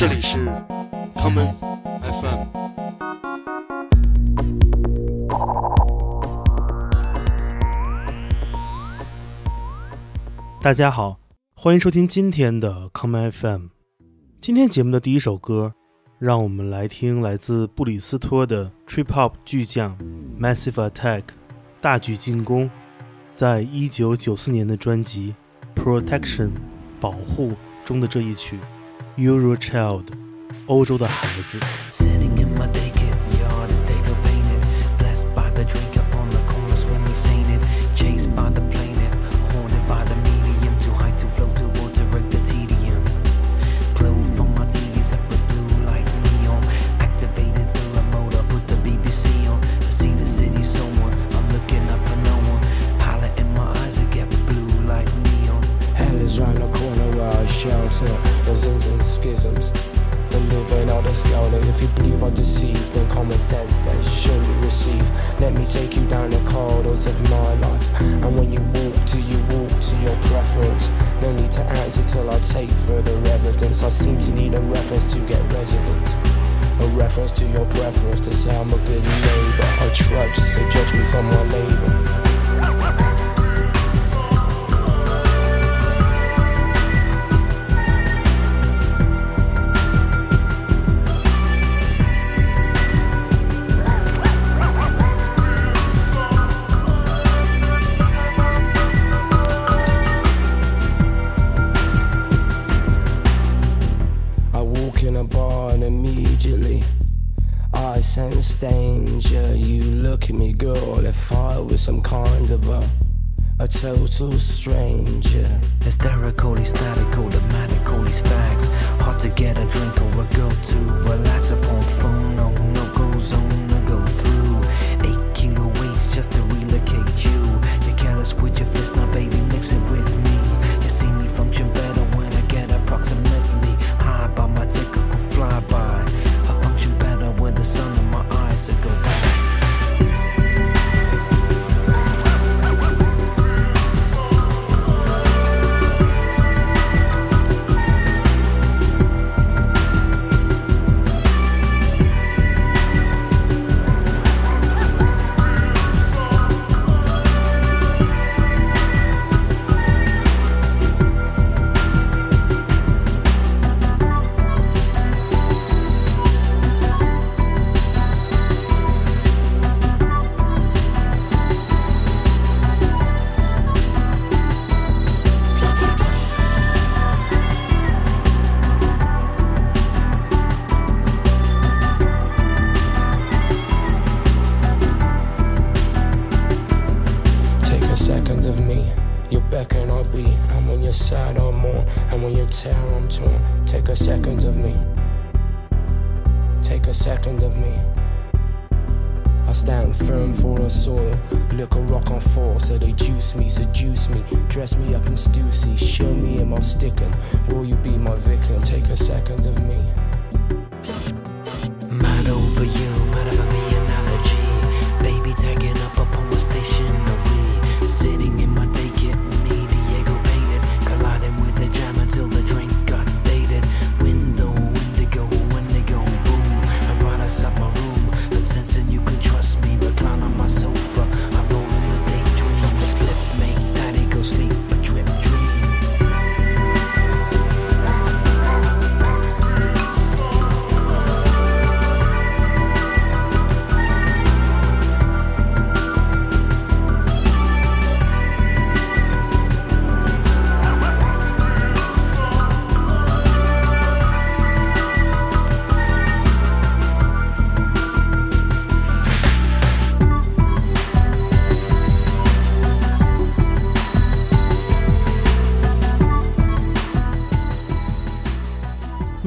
这里是 common FM。大家好，欢迎收听今天的 common FM。今天节目的第一首歌，让我们来听来自布里斯托的 trip hop 巨匠 Massive Attack 大举进攻，在一九九四年的专辑 Protection 保护中的这一曲 Euro Child 欧洲的孩子。 Do you walk to your preference? No need to answer till I take further evidence. I seem to need a reference to get residence. A reference to your preference to say I'm a good neighbor. I trudge to judge me from my labor. Danger. You look at me, girl, if I was some kind of a a total stranger. Hysterical, statical, dramatical, stags. Hard to get a drink or a girl to relax upon phone. No,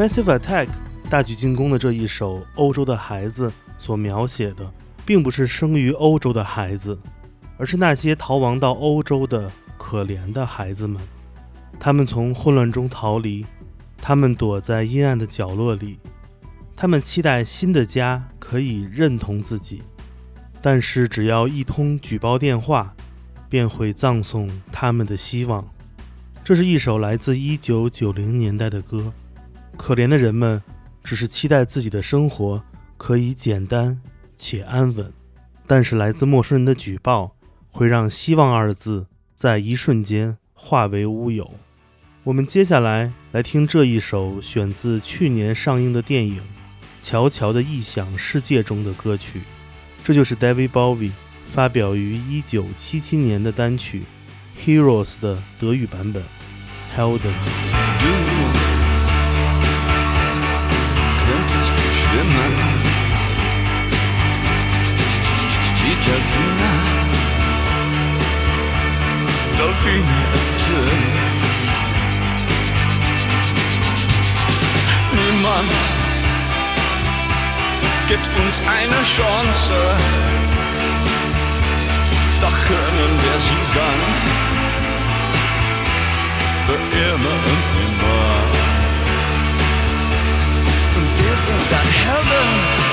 Massive Attack 大举进攻的这一首《欧洲的孩子》所描写的，并不是生于欧洲的孩子，而是那些逃亡到欧洲的可怜的孩子们。他们从混乱中逃离，他们躲在阴暗的角落里，他们期待新的家可以认同自己，但是只要一通举报电话，便会葬送他们的希望。这是一首来自1990年代的歌。可怜的人们只是期待自己的生活可以简单且安稳，但是来自陌生人的举报会让“希望”二字在一瞬间化为乌有。我们接下来来听这一首选自去年上映的电影《乔乔的异想世界》中的歌曲，这就是 David Bowie 发表于1977年的单曲《Heroes》的德语版本《Helden》。Wie Delfine. Delfine ist schön. Niemand gibt uns eine Chance, doch können wir siegen für immer und immer. isn't that heaven?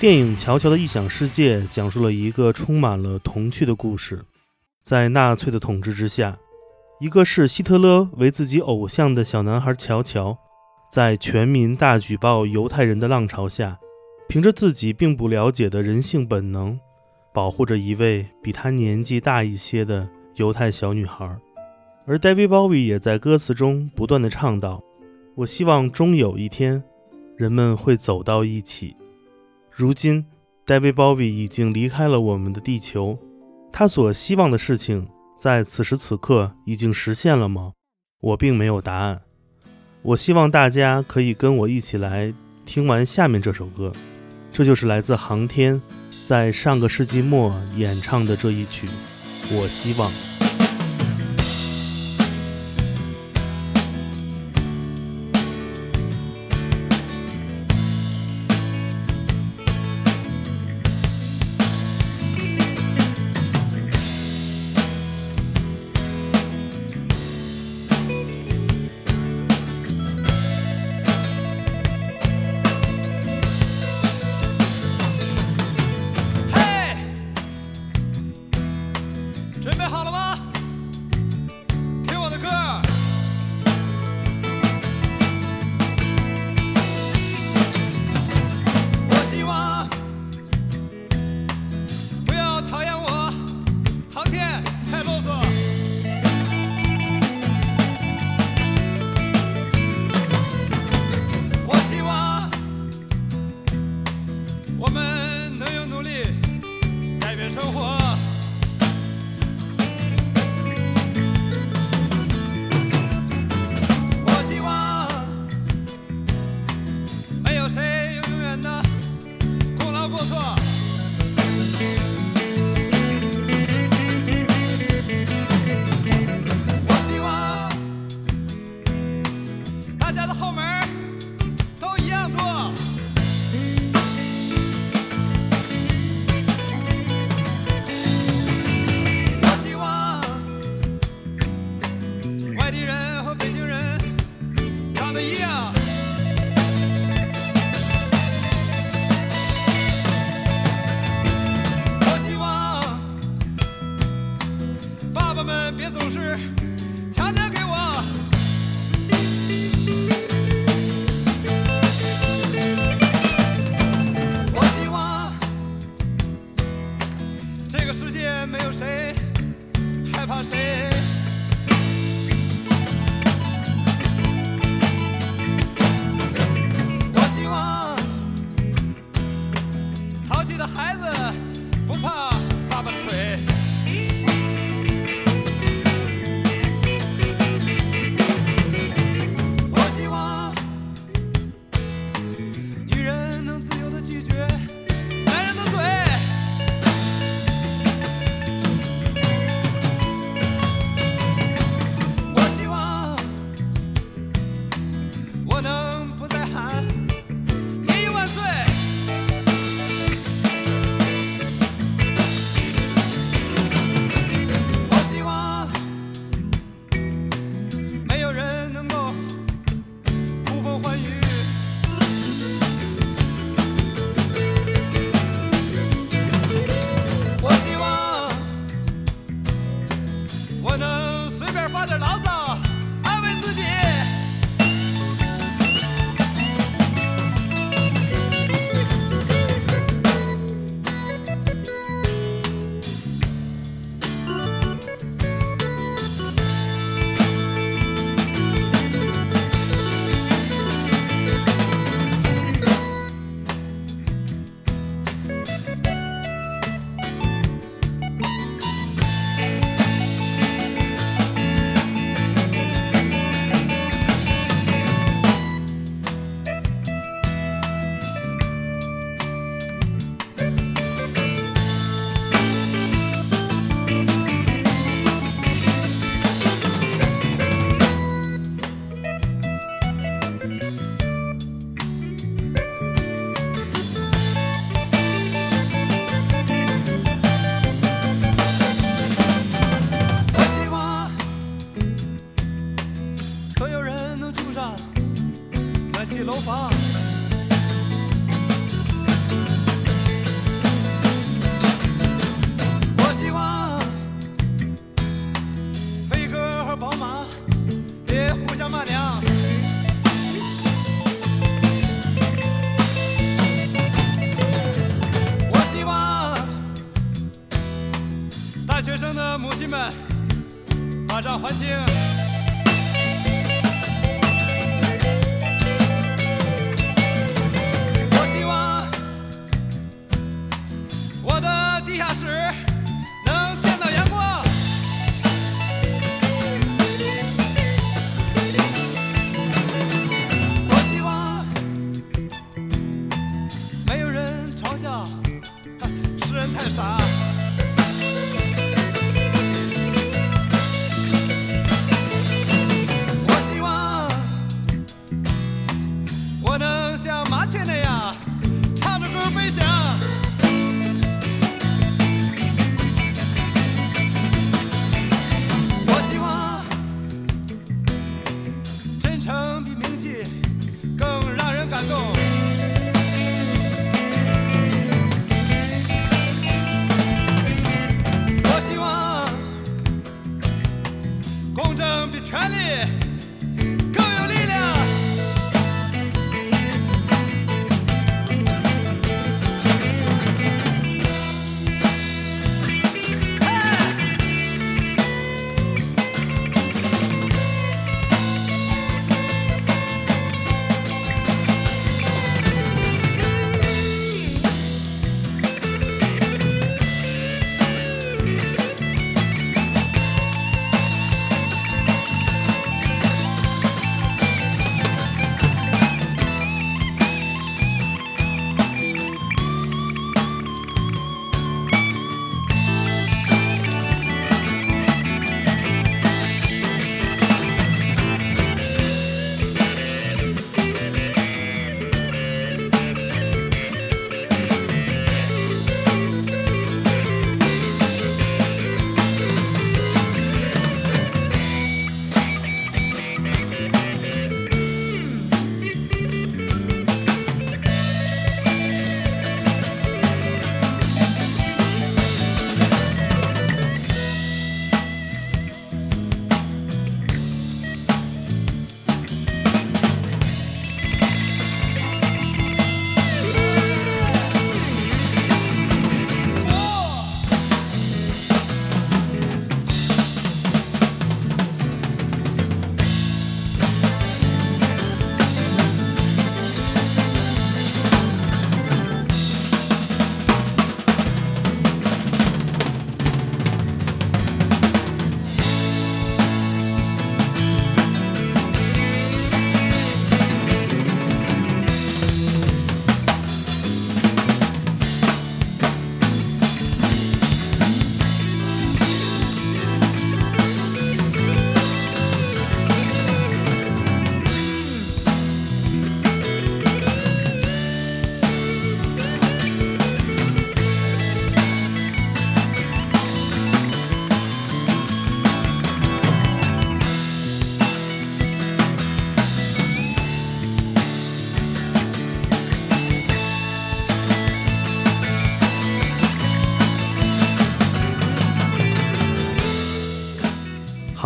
电影《乔乔的异想世界》讲述了一个充满了童趣的故事。在纳粹的统治之下，一个视希特勒为自己偶像的小男孩乔乔，在全民大举报犹太人的浪潮下，凭着自己并不了解的人性本能，保护着一位比他年纪大一些的犹太小女孩。而 David Bowie 也在歌词中不断地唱道：“我希望终有一天，人们会走到一起。”如今，David Bowie 已经离开了我们的地球，他所希望的事情，在此时此刻已经实现了吗？我并没有答案。我希望大家可以跟我一起来听完下面这首歌，这就是来自航天在上个世纪末演唱的这一曲《我希望》。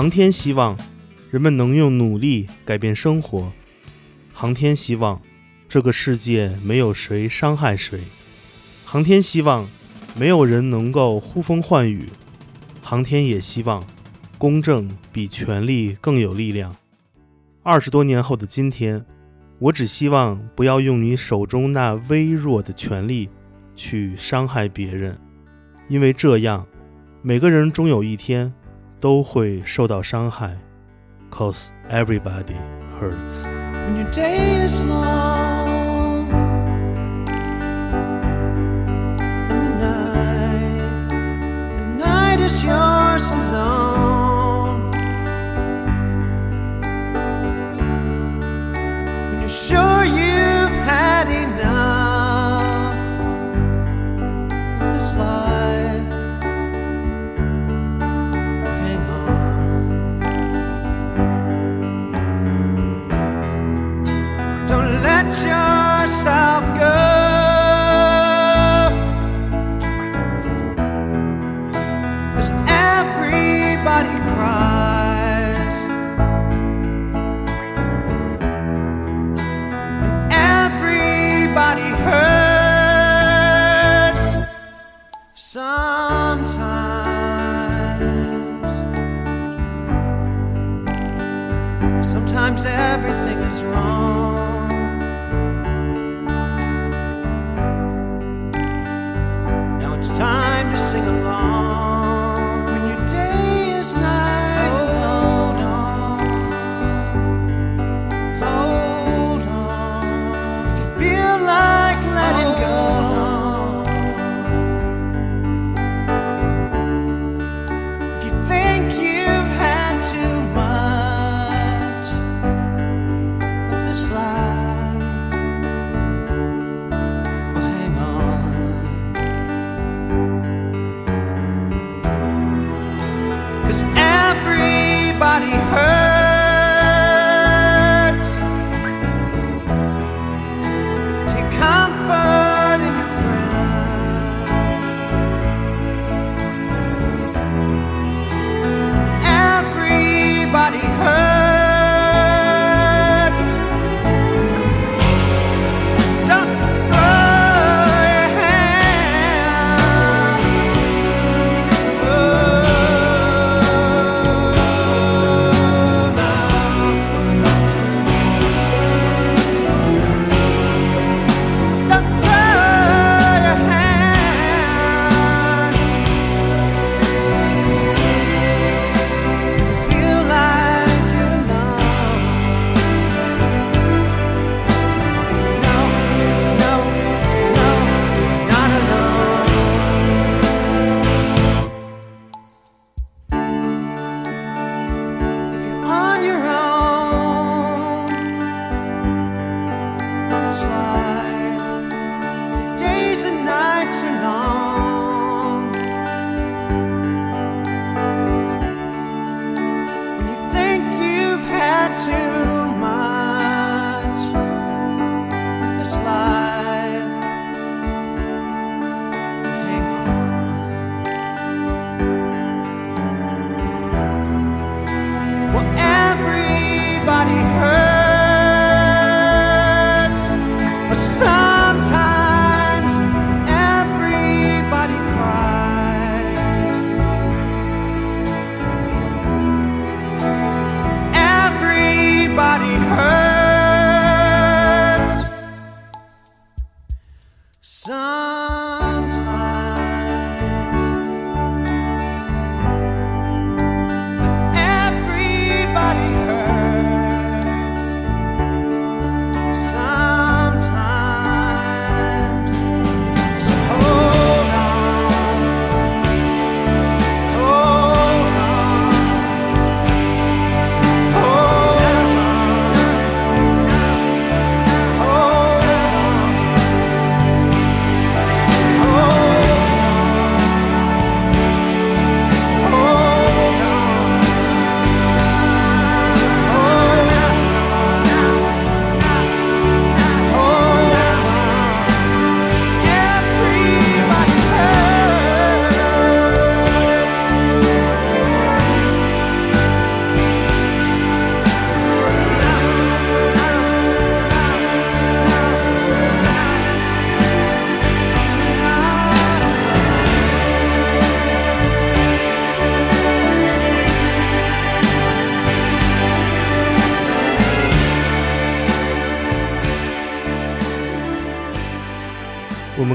航天希望人们能用努力改变生活。航天希望这个世界没有谁伤害谁。航天希望没有人能够呼风唤雨。航天也希望公正比权力更有力量。二十多年后的今天，我只希望不要用你手中那微弱的权力去伤害别人，因为这样，每个人终有一天都会受到伤害。Cause everybody hurts. when your day is long and the night the night is yours alone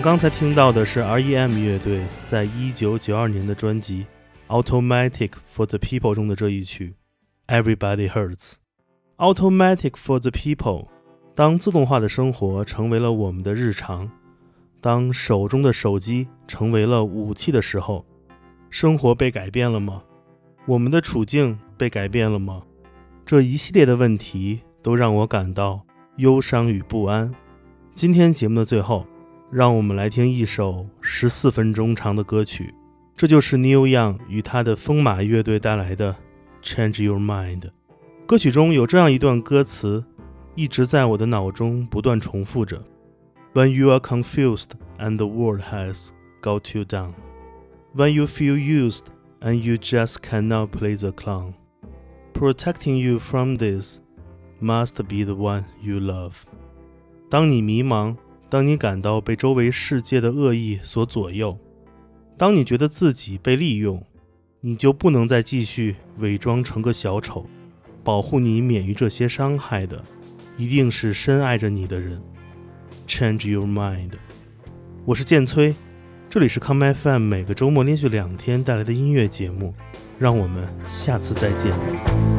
刚才听到的是 R.E.M. 乐队在一九九二年的专辑《Automatic for the People》中的这一曲《Everybody Hurts》。Automatic for the People，当自动化的生活成为了我们的日常，当手中的手机成为了武器的时候，生活被改变了吗？我们的处境被改变了吗？这一系列的问题都让我感到忧伤与不安。今天节目的最后，让我们来听一首十四分钟长的歌曲，这就是 Neil Young 与他的风马乐队带来的《Change Your Mind》。歌曲中有这样一段歌词，一直在我的脑中不断重复着：When you are confused and the world has got you down, when you feel used and you just cannot play the clown, protecting you from this must be the one you love。当你迷茫。当你感到被周围世界的恶意所左右，当你觉得自己被利用，你就不能再继续伪装成个小丑。保护你免于这些伤害的，一定是深爱着你的人。Change your mind。我是剑崔，这里是 Come FM 每个周末连续两天带来的音乐节目，让我们下次再见。